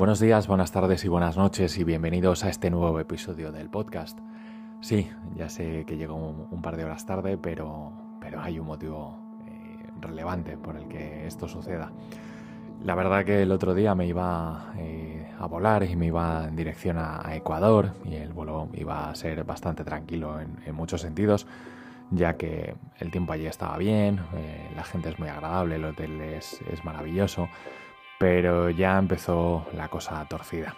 Buenos días, buenas tardes y buenas noches y bienvenidos a este nuevo episodio del podcast. Sí, ya sé que llego un, par de horas tarde, pero, pero hay un motivo eh, relevante por el que esto suceda. La verdad que el otro día me iba eh, a volar y me iba en dirección a, Ecuador y el vuelo iba a ser bastante tranquilo en, muchos sentidos, ya que el tiempo allí estaba bien, eh, la gente es muy agradable, el hotel es, es maravilloso, pero ya empezó la cosa torcida.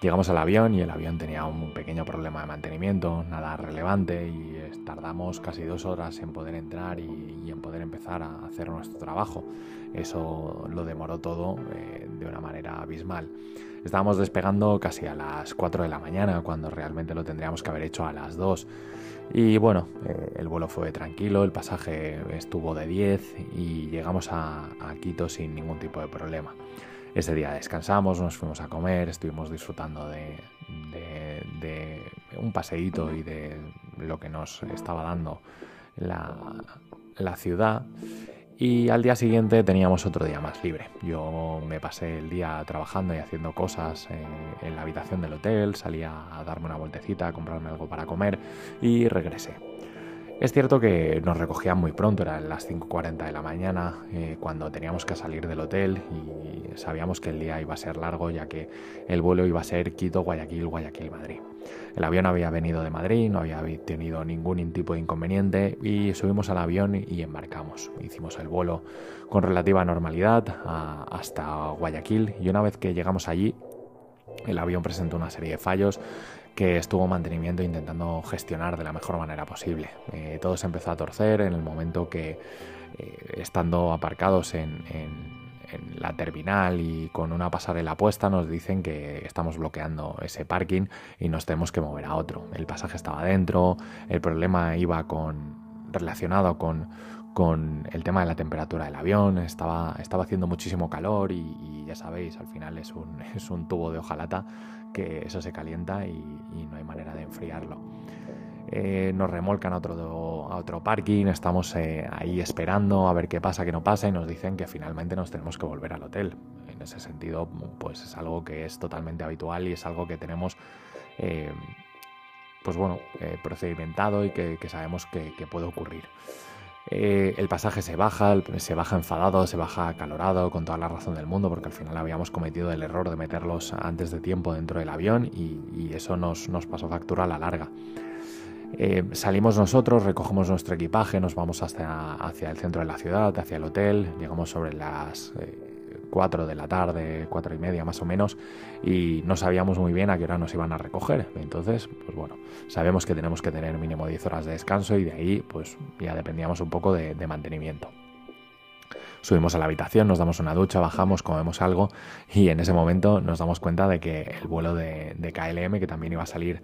Llegamos al avión y el avión tenía un pequeño problema de mantenimiento, nada relevante, y tardamos casi dos horas en poder entrar y, en poder empezar a hacer nuestro trabajo. Eso lo demoró todo eh, de una manera abismal. Estábamos despegando casi a las 4 de la mañana, cuando realmente lo tendríamos que haber hecho a las 2. Y bueno, eh, el vuelo fue tranquilo, el pasaje estuvo de 10 y llegamos a, Quito sin ningún tipo de problema. Ese día descansamos, nos fuimos a comer, estuvimos disfrutando de, un paseíto y de lo que nos estaba dando la, la ciudad. Y al día siguiente teníamos otro día más libre. Yo me pasé el día trabajando y haciendo cosas eh, en la habitación del hotel, salía a darme una vueltecita, a comprarme algo para comer y regresé. Es cierto que nos recogían muy pronto, eran las 5.40 de la mañana, eh, cuando teníamos que salir del hotel y sabíamos que el día iba a ser largo ya que el vuelo iba a ser Quito, Guayaquil, Guayaquil, Madrid. El avión había venido de Madrid, no había tenido ningún tipo de inconveniente y subimos al avión y embarcamos. Hicimos el vuelo con relativa normalidad hasta Guayaquil y una vez que llegamos allí el avión presentó una serie de fallos que estuvo mantenimiento intentando gestionar de la mejor manera posible. Eh, todo se empezó a torcer en el momento que, eh, estando aparcados en, la terminal y con una pasarela puesta, nos dicen que estamos bloqueando ese parking y nos tenemos que mover a otro. El pasaje estaba dentro, el problema iba con relacionado con, con el tema de la temperatura del avión, estaba, estaba haciendo muchísimo calor y, ya sabéis, al final es un, es un, tubo de hojalata que eso se calienta y, no hay manera de enfriarlo. Eh, nos remolcan a otro, a otro parking, estamos eh, ahí esperando a ver qué pasa, qué no pasa y nos dicen que finalmente nos tenemos que volver al hotel. En ese sentido, pues es algo que es totalmente habitual y es algo que tenemos... Eh, pues bueno, procedimentado y que, sabemos que puede ocurrir. El pasaje se baja, se baja enfadado, se baja acalorado, con toda la razón del mundo, porque al final habíamos cometido el error de meterlos antes de tiempo dentro del avión y, eso nos, pasó factura a la larga. Eh, salimos nosotros, recogemos nuestro equipaje, nos vamos hacia, hacia el centro de la ciudad, hacia el hotel, llegamos sobre las eh, 4 de la tarde, cuatro y media más o menos, y no sabíamos muy bien a qué hora nos iban a recoger. Entonces, pues bueno, sabemos que tenemos que tener mínimo 10 horas de descanso y de ahí pues ya dependíamos un poco de mantenimiento. Subimos a la habitación, nos damos una ducha, bajamos, comemos algo y en ese momento nos damos cuenta de que el vuelo de, KLM, que también iba a salir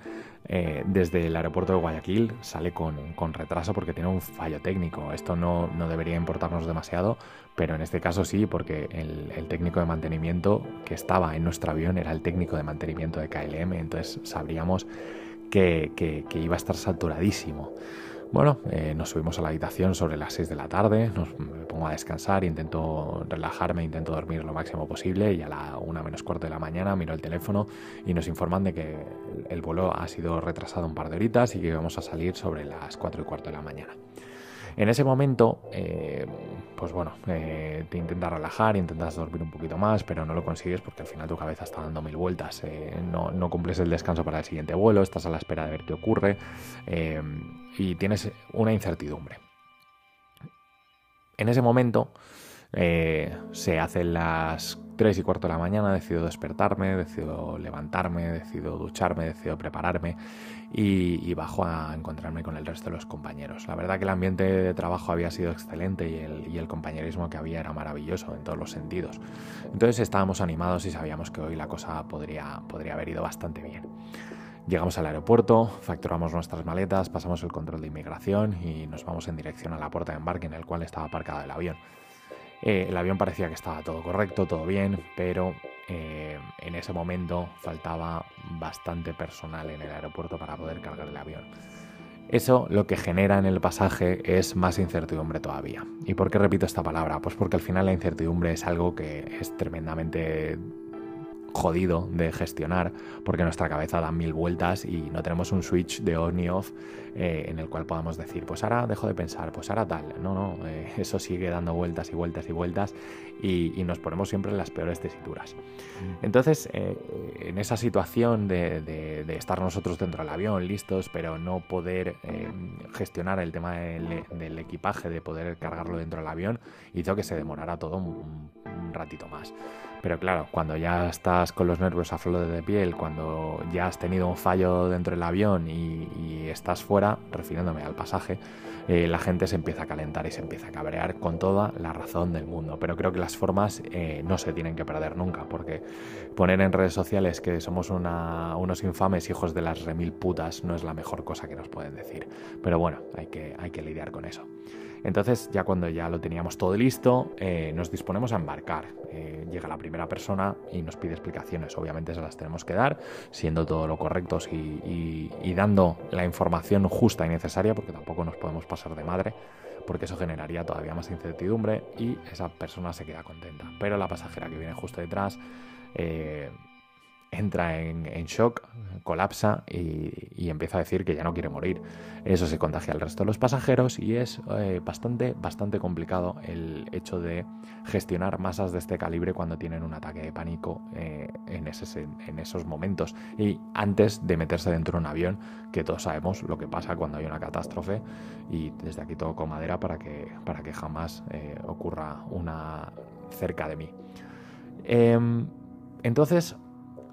eh, desde el aeropuerto de Guayaquil, sale con, retraso porque tiene un fallo técnico. Esto no, debería importarnos demasiado, pero en este caso sí, porque el, técnico de mantenimiento que estaba en nuestro avión era el técnico de mantenimiento de KLM, entonces sabríamos que, que iba a estar saturadísimo. Bueno, eh, nos subimos a la habitación sobre las 6 de la tarde, nos, me pongo a descansar, intento relajarme, intento dormir lo máximo posible y a la una menos cuarto de la mañana miro el teléfono y nos informan de que el vuelo ha sido retrasado un par de horitas y que vamos a salir sobre las 4 y cuarto de la mañana. En ese momento, eh, pues bueno, eh, te intentas relajar, intentas dormir un poquito más, pero no lo consigues porque al final tu cabeza está dando mil vueltas. Eh, no, cumples el descanso para el siguiente vuelo, estás a la espera de ver qué ocurre y tienes una incertidumbre. En ese momento se hacen las 3 y cuarto de la mañana decido despertarme, decido levantarme, decido ducharme, decido prepararme y, bajo a encontrarme con el resto de los compañeros. La verdad que el ambiente de trabajo había sido excelente y el, compañerismo que había era maravilloso en todos los sentidos. Entonces estábamos animados y sabíamos que hoy la cosa podría, podría haber ido bastante bien. Llegamos al aeropuerto, facturamos nuestras maletas, pasamos el control de inmigración y nos vamos en dirección a la puerta de embarque en el cual estaba aparcado el avión. Eh, el avión parecía que estaba todo correcto, todo bien, pero eh, en ese momento faltaba bastante personal en el aeropuerto para poder cargar el avión. Eso lo que genera en el pasaje es más incertidumbre todavía. ¿Y por qué repito esta palabra? Pues porque al final la incertidumbre es algo que es tremendamente jodido de gestionar porque nuestra cabeza da mil vueltas y no tenemos un switch de on y off eh, en el cual podamos decir, pues ahora dejo de pensar, pues ahora tal. No, no, eh, eso sigue dando vueltas y vueltas y vueltas y, nos ponemos siempre en las peores tesituras. Mm. Entonces, eh, en esa situación de, estar nosotros dentro del avión, listos, pero no poder gestionar el tema del, equipaje, de poder cargarlo dentro del avión, hizo que se demorara todo un ratito más. Pero claro, cuando ya estás con los nervios a flor de piel, cuando ya has tenido un fallo dentro del avión y, estás fuera, refiriéndome al pasaje, eh, la gente se empieza a calentar y se empieza a cabrear con toda la razón del mundo. Pero creo que las formas eh, no se tienen que perder nunca, porque poner en redes sociales que somos unos infames hijos de las remil putas no es la mejor cosa que nos pueden decir. Pero bueno, hay que, hay que lidiar con eso. Entonces, ya cuando ya lo teníamos todo listo, eh, nos disponemos a embarcar. Llega la primera persona y nos pide explicaciones. Obviamente se las tenemos que dar, siendo todo lo correctos y, dando la información justa y necesaria, porque tampoco nos podemos pasar de madre, porque eso generaría todavía más incertidumbre y esa persona se queda contenta. Pero la pasajera que viene justo detrás eh, entra en, shock, colapsa y, empieza a decir que ya no quiere morir. Eso se contagia al resto de los pasajeros y es eh, bastante, bastante complicado el hecho de gestionar masas de este calibre cuando tienen un ataque de pánico eh, en, en esos momentos y antes de meterse dentro de un avión, que todos sabemos lo que pasa cuando hay una catástrofe y desde aquí toco madera para que, para que jamás eh, ocurra una cerca de mí. Em, entonces,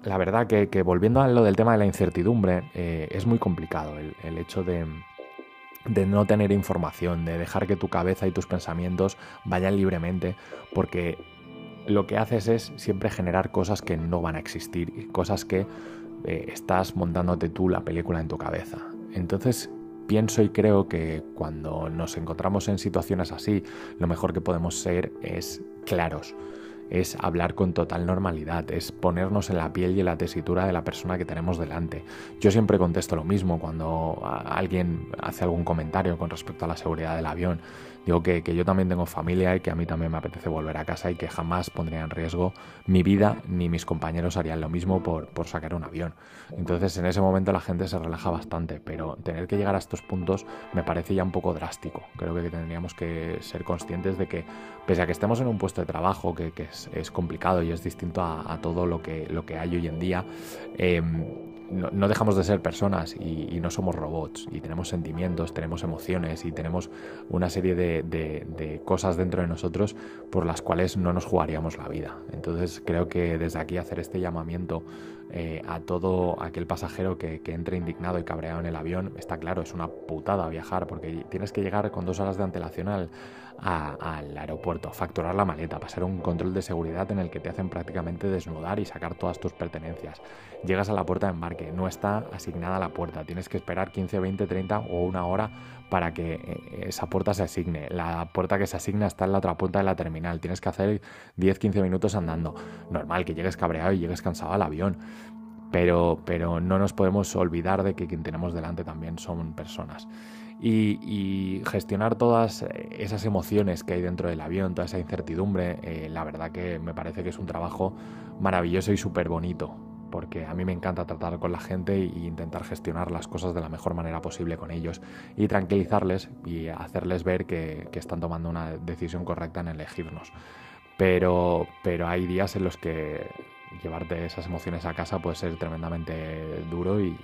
la verdad que, volviendo a lo del tema de la incertidumbre, eh, es muy complicado el, hecho de, no tener información, de dejar que tu cabeza y tus pensamientos vayan libremente, porque lo que haces es siempre generar cosas que no van a existir, cosas que eh, estás montándote tú la película en tu cabeza. Entonces, pienso y creo que cuando nos encontramos en situaciones así, lo mejor que podemos ser es claros es hablar con total normalidad, es ponernos en la piel y en la tesitura de la persona que tenemos delante. Yo siempre contesto lo mismo cuando alguien hace algún comentario con respecto a la seguridad del avión. Digo que, yo también tengo familia y que a mí también me apetece volver a casa y que jamás pondría en riesgo mi vida ni mis compañeros harían lo mismo por, por sacar un avión. Entonces en ese momento la gente se relaja bastante, pero tener que llegar a estos puntos me parece ya un poco drástico. Creo que tendríamos que ser conscientes de que pese a que estemos en un puesto de trabajo que, es, complicado y es distinto a, todo lo que, lo que hay hoy en día, em, no, dejamos de ser personas y, no somos robots y tenemos sentimientos, tenemos emociones y tenemos una serie de, cosas dentro de nosotros por las cuales no nos jugaríamos la vida. Entonces creo que desde aquí hacer este llamamiento eh, a todo aquel pasajero que, entre indignado y cabreado en el avión, está claro, es una putada viajar porque tienes que llegar con dos horas de antelación al, al aeropuerto, facturar la maleta, pasar un control de seguridad en el que te hacen prácticamente desnudar y sacar todas tus pertenencias. Llegas a la puerta de embarque, no está asignada la puerta, tienes que esperar 15, 20, 30 o una hora para que eh, esa puerta se asigne. La puerta que se asigna está en la otra puerta de la terminal, tienes que hacer 10, 15 minutos andando. Normal que llegues cabreado y llegues cansado al avión. Pero, pero no nos podemos olvidar de que quien tenemos delante también son personas y, gestionar todas esas emociones que hay dentro del avión, toda esa incertidumbre, eh, la verdad que me parece que es un trabajo maravilloso y súper bonito, porque a mí me encanta tratar con la gente e intentar gestionar las cosas de la mejor manera posible con ellos y tranquilizarles y hacerles ver que, están tomando una decisión correcta en elegirnos. Pero, pero hay días en los que llevarte esas emociones a casa puede ser tremendamente duro y,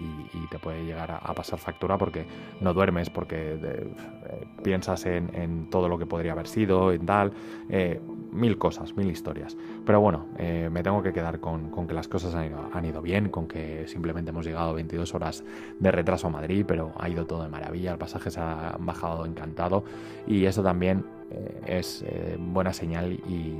te puede llegar a, pasar factura porque no duermes, porque eh, piensas en, todo lo que podría haber sido, en tal, eh, mil cosas, mil historias. Pero bueno, eh, me tengo que quedar con, que las cosas han ido, han ido, bien, con que simplemente hemos llegado 22 horas de retraso a Madrid, pero ha ido todo de maravilla, el pasaje se ha bajado encantado y eso también es buena señal y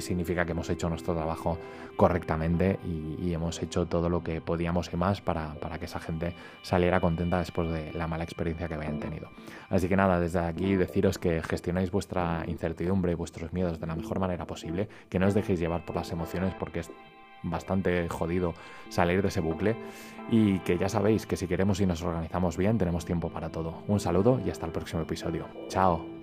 significa que hemos hecho nuestro trabajo correctamente y, hemos hecho todo lo que podíamos y más para, para, que esa gente saliera contenta después de la mala experiencia que habían tenido. Así que nada, desde aquí deciros que gestionéis vuestra incertidumbre y vuestros miedos de la mejor manera posible, que no os dejéis llevar por las emociones porque es bastante jodido salir de ese bucle y que ya sabéis que si queremos y nos organizamos bien tenemos tiempo para todo. Un saludo y hasta el próximo episodio. Chao.